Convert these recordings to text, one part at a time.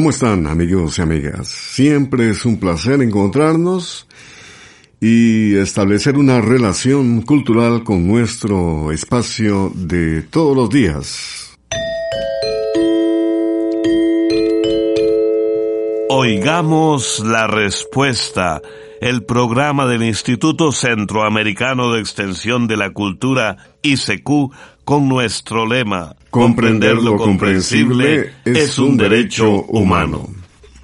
¿Cómo están amigos y amigas? Siempre es un placer encontrarnos y establecer una relación cultural con nuestro espacio de todos los días. Oigamos la respuesta, el programa del Instituto Centroamericano de Extensión de la Cultura, ICQ, con nuestro lema, comprender lo comprensible es un derecho humano.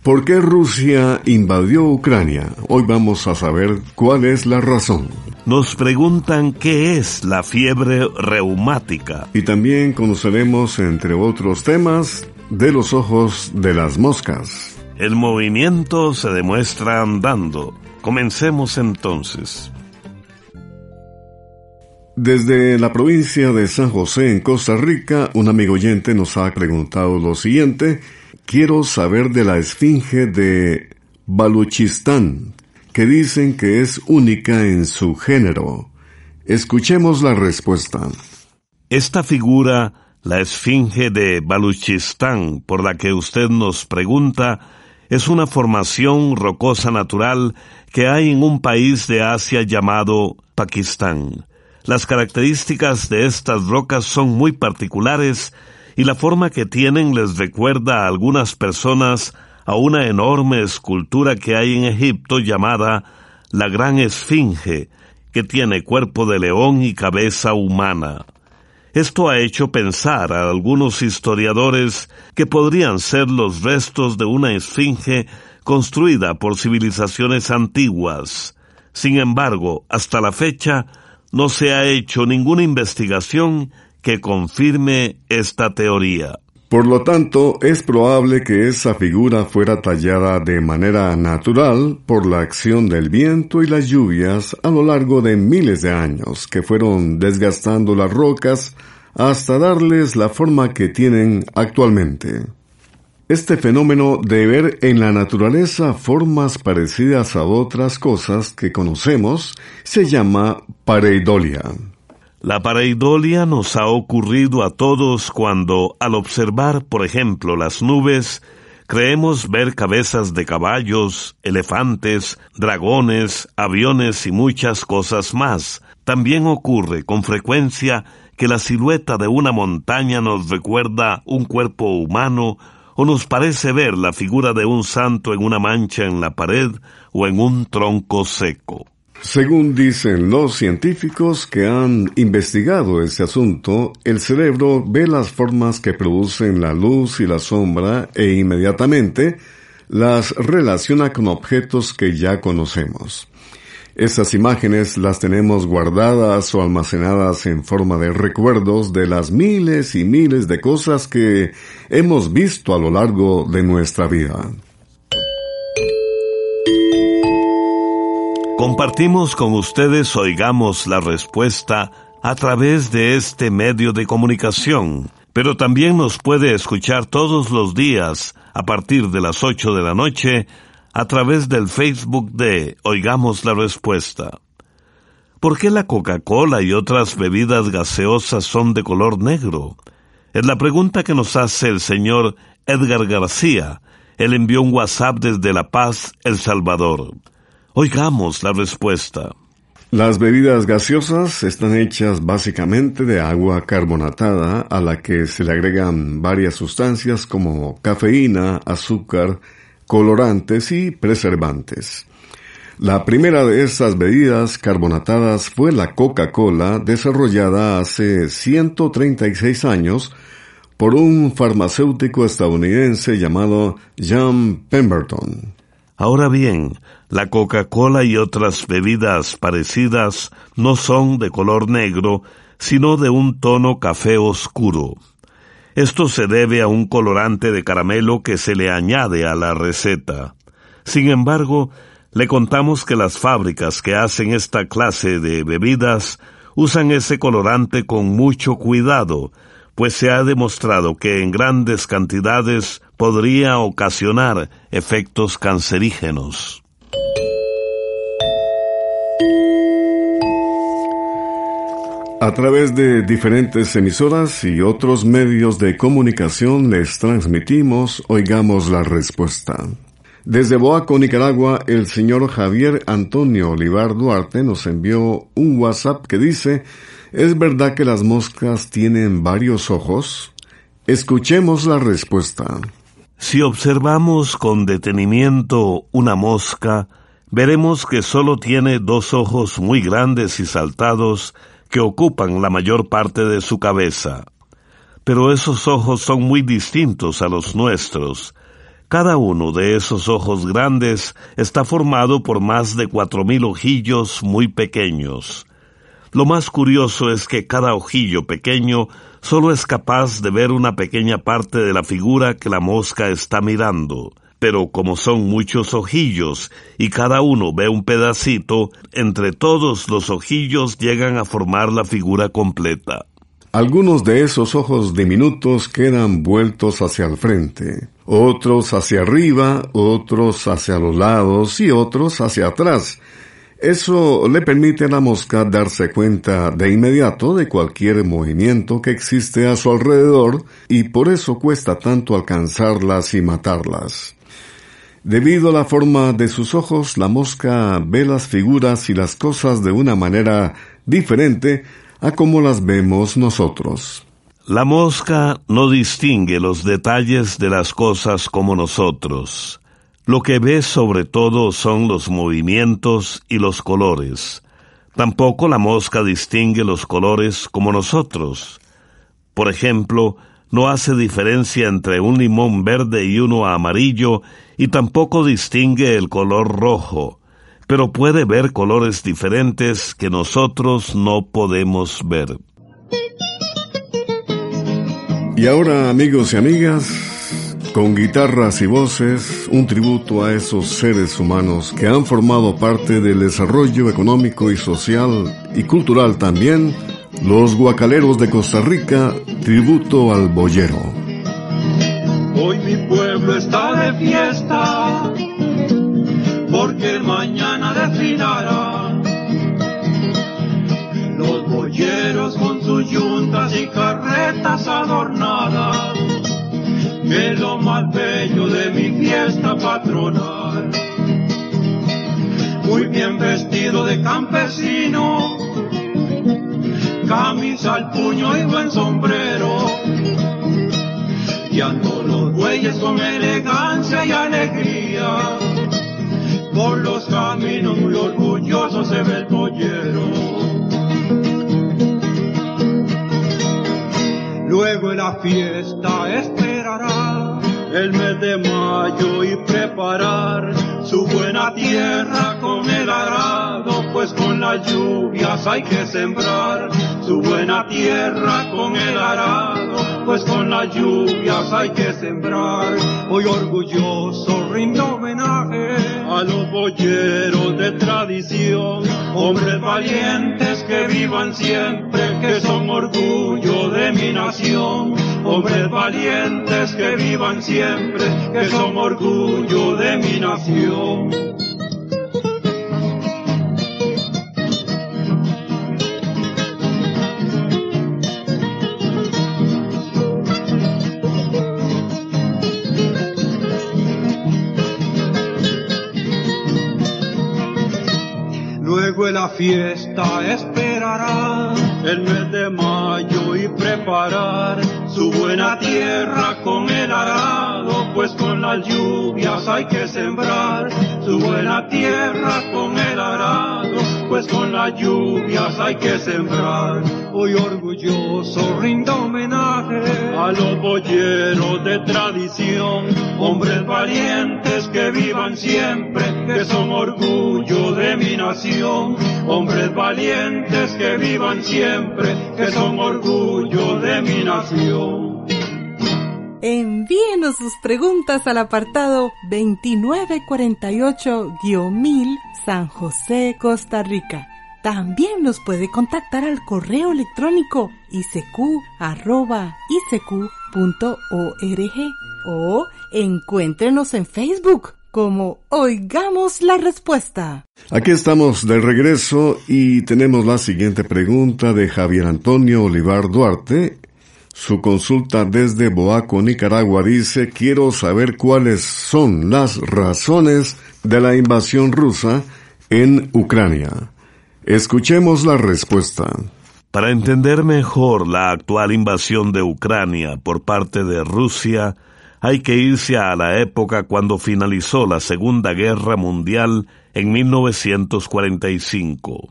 ¿Por qué Rusia invadió Ucrania? Hoy vamos a saber cuál es la razón. Nos preguntan qué es la fiebre reumática. Y también conoceremos, entre otros temas, de los ojos de las moscas. El movimiento se demuestra andando. Comencemos entonces. Desde la provincia de San José en Costa Rica, un amigo oyente nos ha preguntado lo siguiente. Quiero saber de la esfinge de Baluchistán, que dicen que es única en su género. Escuchemos la respuesta. Esta figura, la esfinge de Baluchistán, por la que usted nos pregunta, es una formación rocosa natural que hay en un país de Asia llamado Pakistán. Las características de estas rocas son muy particulares y la forma que tienen les recuerda a algunas personas a una enorme escultura que hay en Egipto llamada la Gran Esfinge, que tiene cuerpo de león y cabeza humana. Esto ha hecho pensar a algunos historiadores que podrían ser los restos de una esfinge construida por civilizaciones antiguas. Sin embargo, hasta la fecha, no se ha hecho ninguna investigación que confirme esta teoría. Por lo tanto, es probable que esa figura fuera tallada de manera natural por la acción del viento y las lluvias a lo largo de miles de años que fueron desgastando las rocas hasta darles la forma que tienen actualmente. Este fenómeno de ver en la naturaleza formas parecidas a otras cosas que conocemos se llama pareidolia. La pareidolia nos ha ocurrido a todos cuando, al observar, por ejemplo, las nubes, creemos ver cabezas de caballos, elefantes, dragones, aviones y muchas cosas más. También ocurre con frecuencia que la silueta de una montaña nos recuerda un cuerpo humano o nos parece ver la figura de un santo en una mancha en la pared o en un tronco seco. Según dicen los científicos que han investigado este asunto, el cerebro ve las formas que producen la luz y la sombra e inmediatamente las relaciona con objetos que ya conocemos. Esas imágenes las tenemos guardadas o almacenadas en forma de recuerdos de las miles y miles de cosas que hemos visto a lo largo de nuestra vida. Compartimos con ustedes, oigamos la respuesta a través de este medio de comunicación, pero también nos puede escuchar todos los días a partir de las 8 de la noche a través del Facebook de Oigamos la Respuesta. ¿Por qué la Coca-Cola y otras bebidas gaseosas son de color negro? Es la pregunta que nos hace el señor Edgar García. Él envió un WhatsApp desde La Paz, El Salvador. Oigamos la respuesta. Las bebidas gaseosas están hechas básicamente de agua carbonatada a la que se le agregan varias sustancias como cafeína, azúcar, colorantes y preservantes. La primera de estas bebidas carbonatadas fue la Coca-Cola desarrollada hace 136 años por un farmacéutico estadounidense llamado John Pemberton. Ahora bien, la Coca-Cola y otras bebidas parecidas no son de color negro, sino de un tono café oscuro. Esto se debe a un colorante de caramelo que se le añade a la receta. Sin embargo, le contamos que las fábricas que hacen esta clase de bebidas usan ese colorante con mucho cuidado, pues se ha demostrado que en grandes cantidades podría ocasionar efectos cancerígenos. A través de diferentes emisoras y otros medios de comunicación les transmitimos Oigamos la Respuesta. Desde Boaco, Nicaragua, el señor Javier Antonio Olivar Duarte nos envió un WhatsApp que dice ¿Es verdad que las moscas tienen varios ojos? Escuchemos la respuesta. Si observamos con detenimiento una mosca, veremos que solo tiene dos ojos muy grandes y saltados que ocupan la mayor parte de su cabeza. Pero esos ojos son muy distintos a los nuestros. Cada uno de esos ojos grandes está formado por más de cuatro mil ojillos muy pequeños. Lo más curioso es que cada ojillo pequeño solo es capaz de ver una pequeña parte de la figura que la mosca está mirando. Pero como son muchos ojillos y cada uno ve un pedacito, entre todos los ojillos llegan a formar la figura completa. Algunos de esos ojos diminutos quedan vueltos hacia el frente, otros hacia arriba, otros hacia los lados y otros hacia atrás, eso le permite a la mosca darse cuenta de inmediato de cualquier movimiento que existe a su alrededor y por eso cuesta tanto alcanzarlas y matarlas. Debido a la forma de sus ojos, la mosca ve las figuras y las cosas de una manera diferente a como las vemos nosotros. La mosca no distingue los detalles de las cosas como nosotros. Lo que ve sobre todo son los movimientos y los colores. Tampoco la mosca distingue los colores como nosotros. Por ejemplo, no hace diferencia entre un limón verde y uno amarillo y tampoco distingue el color rojo, pero puede ver colores diferentes que nosotros no podemos ver. Y ahora, amigos y amigas, con guitarras y voces, un tributo a esos seres humanos que han formado parte del desarrollo económico y social y cultural también, los guacaleros de Costa Rica, tributo al boyero. Hoy mi pueblo está de fiesta, porque mañana desfilará. Los boyeros con sus yuntas y carretas adornadas que es lo más bello de mi fiesta patronal. Muy bien vestido de campesino, camisa al puño y buen sombrero. Y los bueyes con elegancia y alegría. Por los caminos muy orgulloso se ve el pollero. Luego en la fiesta esperará el mes de mayo y preparar su buena tierra con el pues con las lluvias hay que sembrar su buena tierra con el arado, pues con las lluvias hay que sembrar. Hoy orgulloso rindo homenaje a los boyeros de tradición, hombres valientes que vivan siempre, que son orgullo de mi nación, hombres valientes que vivan siempre, que son orgullo de mi nación. Fiesta esperará. El mes de mayo y preparar su buena tierra con el arado, pues con las lluvias hay que sembrar su buena tierra pues con las lluvias hay que sembrar. Hoy orgulloso rindo homenaje a los boyeros de tradición, hombres valientes que vivan siempre, que son orgullo de mi nación, hombres valientes que vivan siempre, que son orgullo de mi nación. Envíenos sus preguntas al apartado 2948-1000 San José, Costa Rica. También nos puede contactar al correo electrónico isq.org o encuéntrenos en Facebook como Oigamos la Respuesta. Aquí estamos de regreso y tenemos la siguiente pregunta de Javier Antonio Olivar Duarte. Su consulta desde Boaco, Nicaragua dice, quiero saber cuáles son las razones de la invasión rusa en Ucrania. Escuchemos la respuesta. Para entender mejor la actual invasión de Ucrania por parte de Rusia, hay que irse a la época cuando finalizó la Segunda Guerra Mundial en 1945.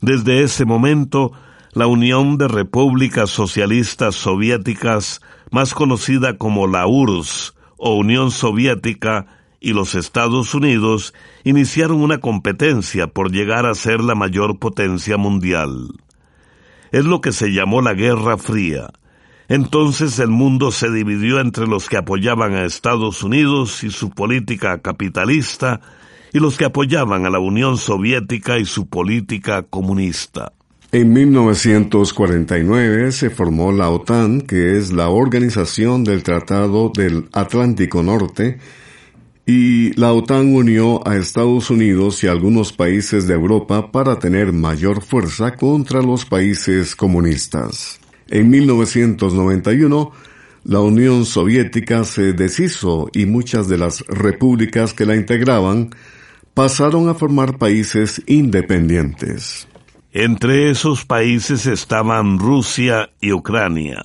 Desde ese momento, la Unión de Repúblicas Socialistas Soviéticas, más conocida como la URSS o Unión Soviética, y los Estados Unidos iniciaron una competencia por llegar a ser la mayor potencia mundial. Es lo que se llamó la Guerra Fría. Entonces el mundo se dividió entre los que apoyaban a Estados Unidos y su política capitalista y los que apoyaban a la Unión Soviética y su política comunista. En 1949 se formó la OTAN, que es la Organización del Tratado del Atlántico Norte, y la OTAN unió a Estados Unidos y algunos países de Europa para tener mayor fuerza contra los países comunistas. En 1991, la Unión Soviética se deshizo y muchas de las repúblicas que la integraban pasaron a formar países independientes. Entre esos países estaban Rusia y Ucrania.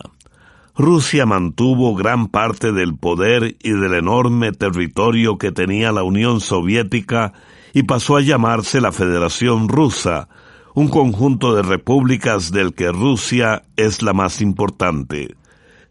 Rusia mantuvo gran parte del poder y del enorme territorio que tenía la Unión Soviética y pasó a llamarse la Federación Rusa, un conjunto de repúblicas del que Rusia es la más importante.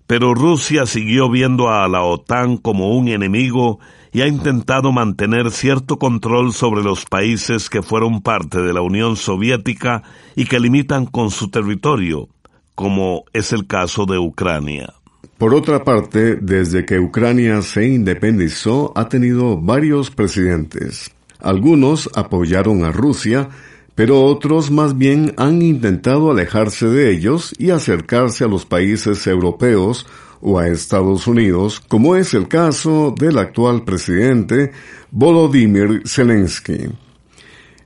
Pero Rusia siguió viendo a la OTAN como un enemigo y ha intentado mantener cierto control sobre los países que fueron parte de la Unión Soviética y que limitan con su territorio, como es el caso de Ucrania. Por otra parte, desde que Ucrania se independizó ha tenido varios presidentes. Algunos apoyaron a Rusia, pero otros más bien han intentado alejarse de ellos y acercarse a los países europeos o a Estados Unidos, como es el caso del actual presidente Volodymyr Zelensky.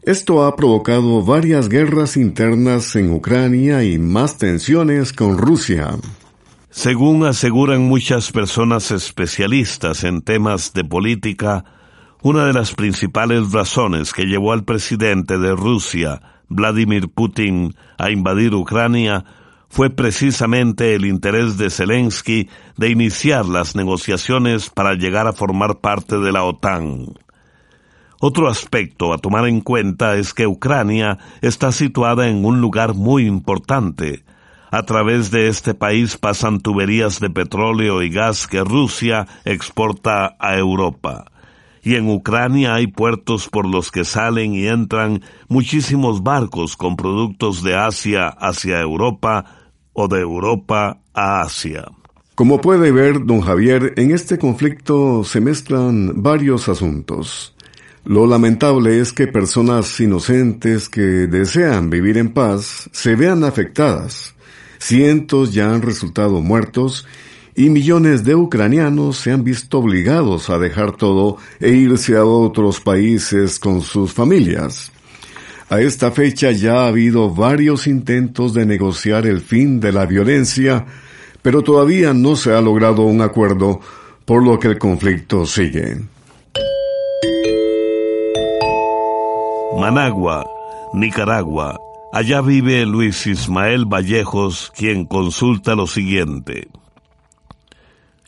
Esto ha provocado varias guerras internas en Ucrania y más tensiones con Rusia. Según aseguran muchas personas especialistas en temas de política, una de las principales razones que llevó al presidente de Rusia, Vladimir Putin, a invadir Ucrania fue precisamente el interés de Zelensky de iniciar las negociaciones para llegar a formar parte de la OTAN. Otro aspecto a tomar en cuenta es que Ucrania está situada en un lugar muy importante. A través de este país pasan tuberías de petróleo y gas que Rusia exporta a Europa. Y en Ucrania hay puertos por los que salen y entran muchísimos barcos con productos de Asia hacia Europa o de Europa a Asia. Como puede ver, don Javier, en este conflicto se mezclan varios asuntos. Lo lamentable es que personas inocentes que desean vivir en paz se vean afectadas. Cientos ya han resultado muertos y millones de ucranianos se han visto obligados a dejar todo e irse a otros países con sus familias. A esta fecha ya ha habido varios intentos de negociar el fin de la violencia, pero todavía no se ha logrado un acuerdo, por lo que el conflicto sigue. Managua, Nicaragua. Allá vive Luis Ismael Vallejos, quien consulta lo siguiente.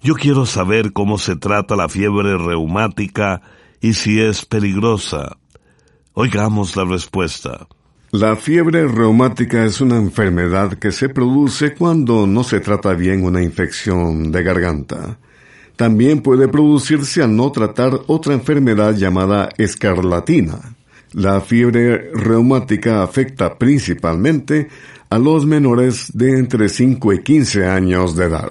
Yo quiero saber cómo se trata la fiebre reumática y si es peligrosa. Oigamos la respuesta. La fiebre reumática es una enfermedad que se produce cuando no se trata bien una infección de garganta. También puede producirse al no tratar otra enfermedad llamada escarlatina. La fiebre reumática afecta principalmente a los menores de entre 5 y 15 años de edad.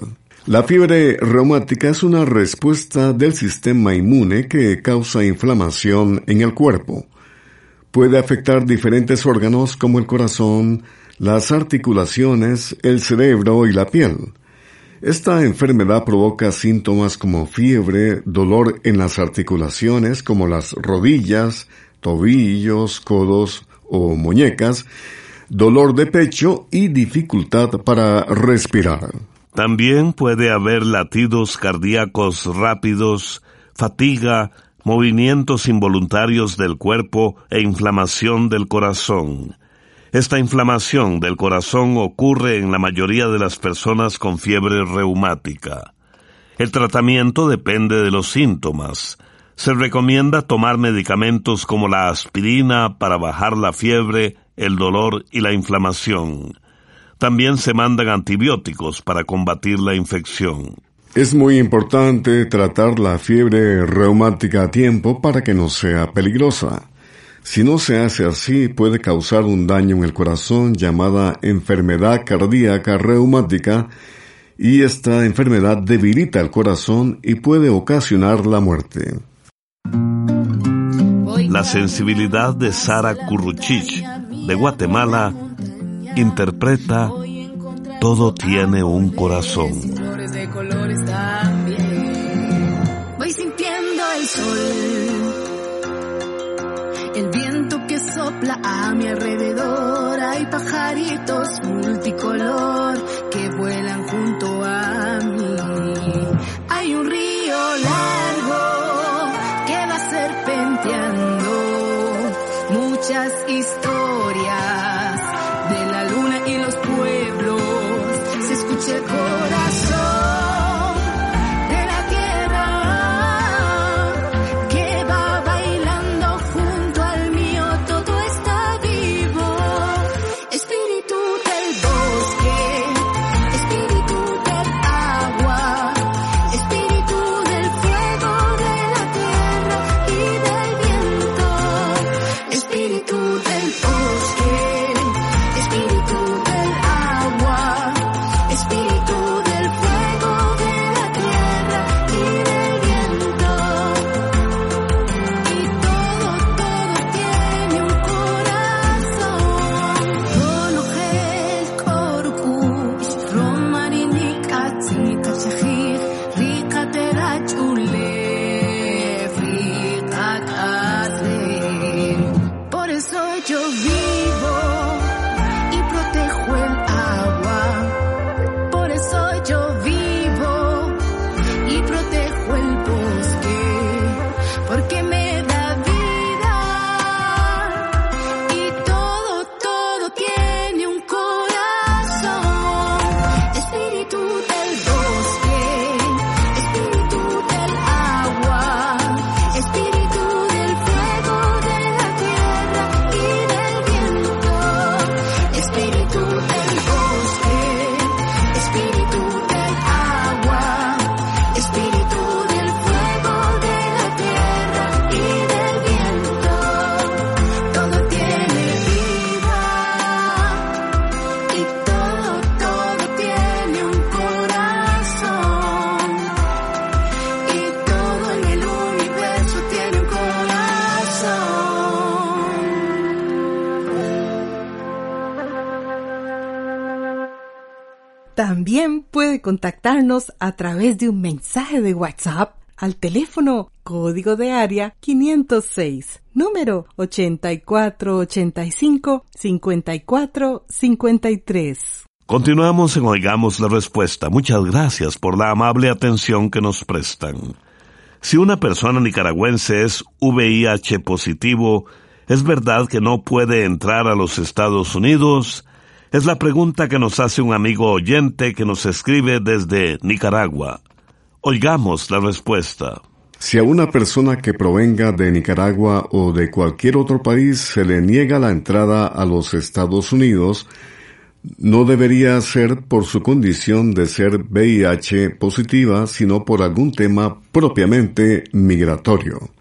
La fiebre reumática es una respuesta del sistema inmune que causa inflamación en el cuerpo. Puede afectar diferentes órganos como el corazón, las articulaciones, el cerebro y la piel. Esta enfermedad provoca síntomas como fiebre, dolor en las articulaciones como las rodillas, tobillos, codos o muñecas, dolor de pecho y dificultad para respirar. También puede haber latidos cardíacos rápidos, fatiga, movimientos involuntarios del cuerpo e inflamación del corazón. Esta inflamación del corazón ocurre en la mayoría de las personas con fiebre reumática. El tratamiento depende de los síntomas. Se recomienda tomar medicamentos como la aspirina para bajar la fiebre, el dolor y la inflamación. También se mandan antibióticos para combatir la infección. Es muy importante tratar la fiebre reumática a tiempo para que no sea peligrosa. Si no se hace así, puede causar un daño en el corazón llamada enfermedad cardíaca reumática y esta enfermedad debilita el corazón y puede ocasionar la muerte. La sensibilidad de Sara Curruchich de Guatemala interpreta Todo tiene un corazón. Voy sintiendo el sol el viento que sopla a mi alrededor, hay pajaritos multicolor que vuelan junto a mí. Hay un río largo que va serpenteando muchas historias También puede contactarnos a través de un mensaje de WhatsApp al teléfono código de área 506, número 8485-5453. Continuamos en Oigamos la Respuesta. Muchas gracias por la amable atención que nos prestan. Si una persona nicaragüense es VIH positivo, ¿Es verdad que no puede entrar a los Estados Unidos? Es la pregunta que nos hace un amigo oyente que nos escribe desde Nicaragua. Oigamos la respuesta. Si a una persona que provenga de Nicaragua o de cualquier otro país se le niega la entrada a los Estados Unidos, no debería ser por su condición de ser VIH positiva, sino por algún tema propiamente migratorio.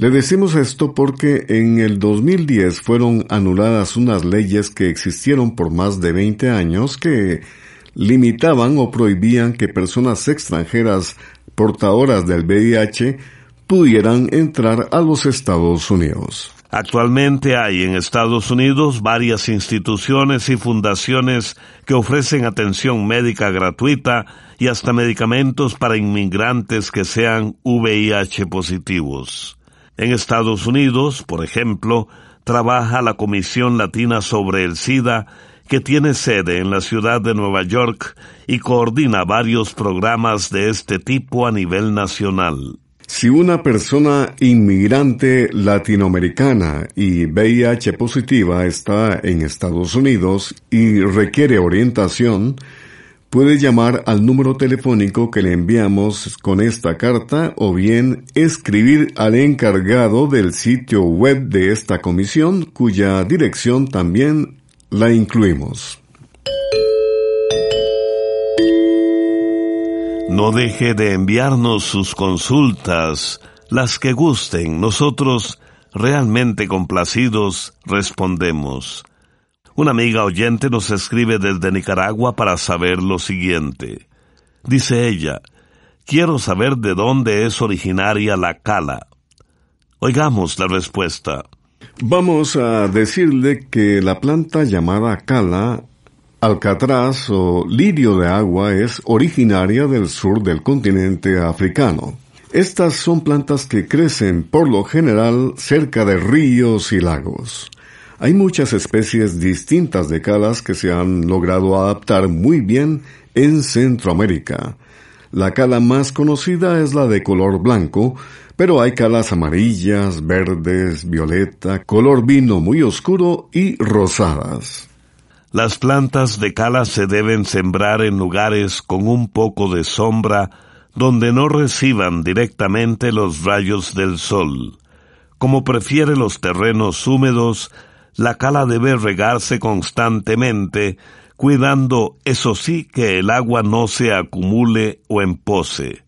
Le decimos esto porque en el 2010 fueron anuladas unas leyes que existieron por más de 20 años que limitaban o prohibían que personas extranjeras portadoras del VIH pudieran entrar a los Estados Unidos. Actualmente hay en Estados Unidos varias instituciones y fundaciones que ofrecen atención médica gratuita y hasta medicamentos para inmigrantes que sean VIH positivos. En Estados Unidos, por ejemplo, trabaja la Comisión Latina sobre el SIDA, que tiene sede en la ciudad de Nueva York y coordina varios programas de este tipo a nivel nacional. Si una persona inmigrante latinoamericana y VIH positiva está en Estados Unidos y requiere orientación, Puede llamar al número telefónico que le enviamos con esta carta o bien escribir al encargado del sitio web de esta comisión cuya dirección también la incluimos. No deje de enviarnos sus consultas, las que gusten. Nosotros, realmente complacidos, respondemos. Una amiga oyente nos escribe desde Nicaragua para saber lo siguiente. Dice ella, quiero saber de dónde es originaria la cala. Oigamos la respuesta. Vamos a decirle que la planta llamada cala, alcatraz o lirio de agua es originaria del sur del continente africano. Estas son plantas que crecen por lo general cerca de ríos y lagos. Hay muchas especies distintas de calas que se han logrado adaptar muy bien en Centroamérica. La cala más conocida es la de color blanco, pero hay calas amarillas, verdes, violeta, color vino muy oscuro y rosadas. Las plantas de cala se deben sembrar en lugares con un poco de sombra donde no reciban directamente los rayos del sol. Como prefiere los terrenos húmedos, la cala debe regarse constantemente, cuidando, eso sí, que el agua no se acumule o empose.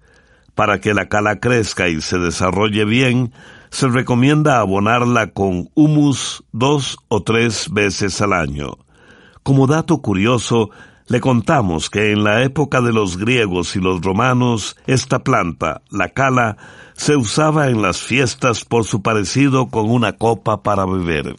Para que la cala crezca y se desarrolle bien, se recomienda abonarla con humus dos o tres veces al año. Como dato curioso, le contamos que en la época de los griegos y los romanos, esta planta, la cala, se usaba en las fiestas por su parecido con una copa para beber.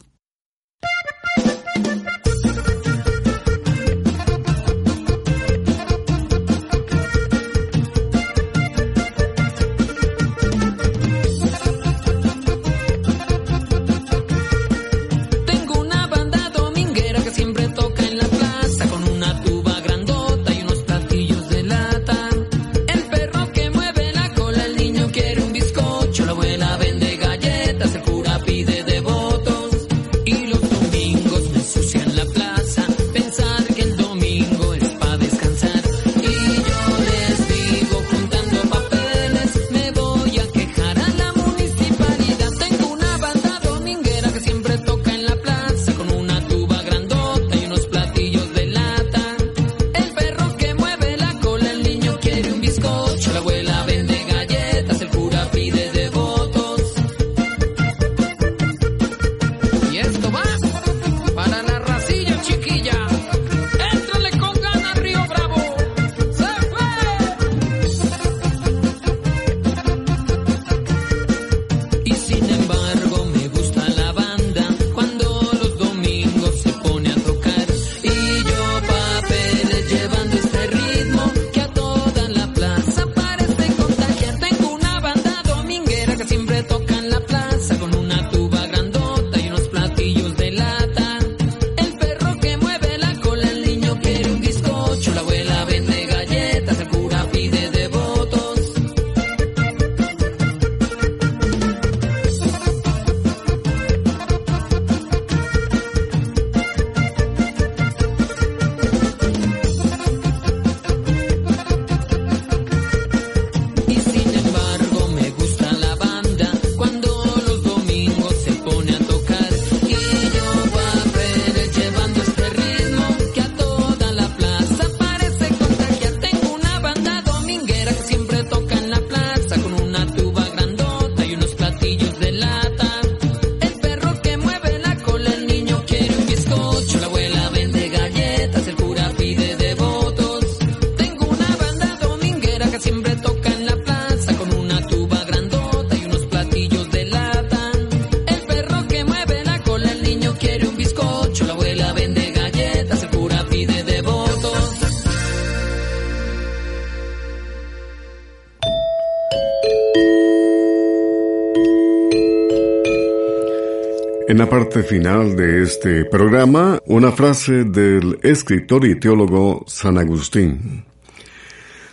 En la parte final de este programa, una frase del escritor y teólogo San Agustín.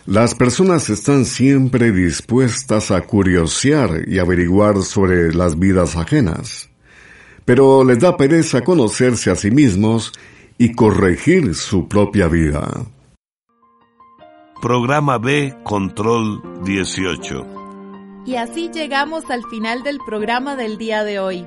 Las personas están siempre dispuestas a curiosear y averiguar sobre las vidas ajenas, pero les da pereza conocerse a sí mismos y corregir su propia vida. Programa B Control 18. Y así llegamos al final del programa del día de hoy.